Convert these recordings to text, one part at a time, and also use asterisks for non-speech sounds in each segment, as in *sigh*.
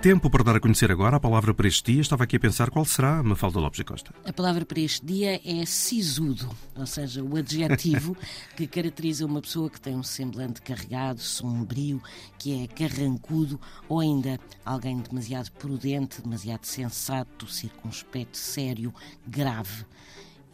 Tempo para dar a conhecer agora a palavra para este dia. Estava aqui a pensar qual será, Mafalda Lopes e Costa. A palavra para este dia é sisudo, ou seja, o adjetivo *laughs* que caracteriza uma pessoa que tem um semblante carregado, sombrio, que é carrancudo ou ainda alguém demasiado prudente, demasiado sensato, circunspecto, sério, grave.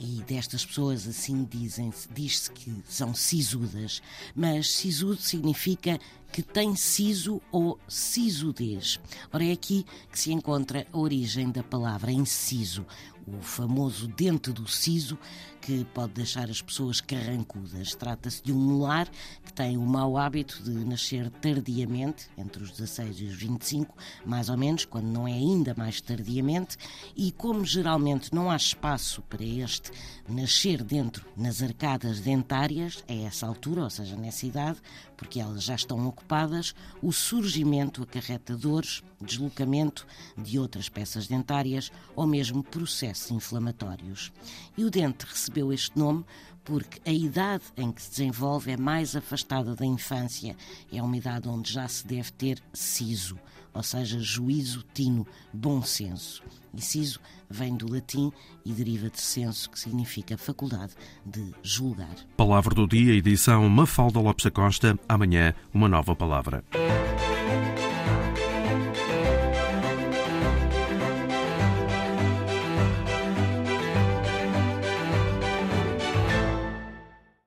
E destas pessoas assim dizem diz-se que são sisudas, mas sisudo significa que tem siso ou sisudez. Ora, é aqui que se encontra a origem da palavra inciso, o famoso dente do siso que pode deixar as pessoas carrancudas. Trata-se de um molar que tem o mau hábito de nascer tardiamente, entre os 16 e os 25, mais ou menos, quando não é ainda mais tardiamente, e como geralmente não há espaço para este nascer dentro nas arcadas dentárias, a essa altura, ou seja, nessa idade, porque elas já estão ocupadas, o surgimento acarreta dores, deslocamento de outras peças dentárias ou mesmo processos inflamatórios. E o dente recebeu este nome porque a idade em que se desenvolve é mais afastada da infância, é uma idade onde já se deve ter siso, ou seja, juízo, tino, bom senso. E siso vem do latim e deriva de senso, que significa faculdade de julgar. Palavra do dia, edição Mafalda Lopes Costa. Amanhã, uma nova palavra.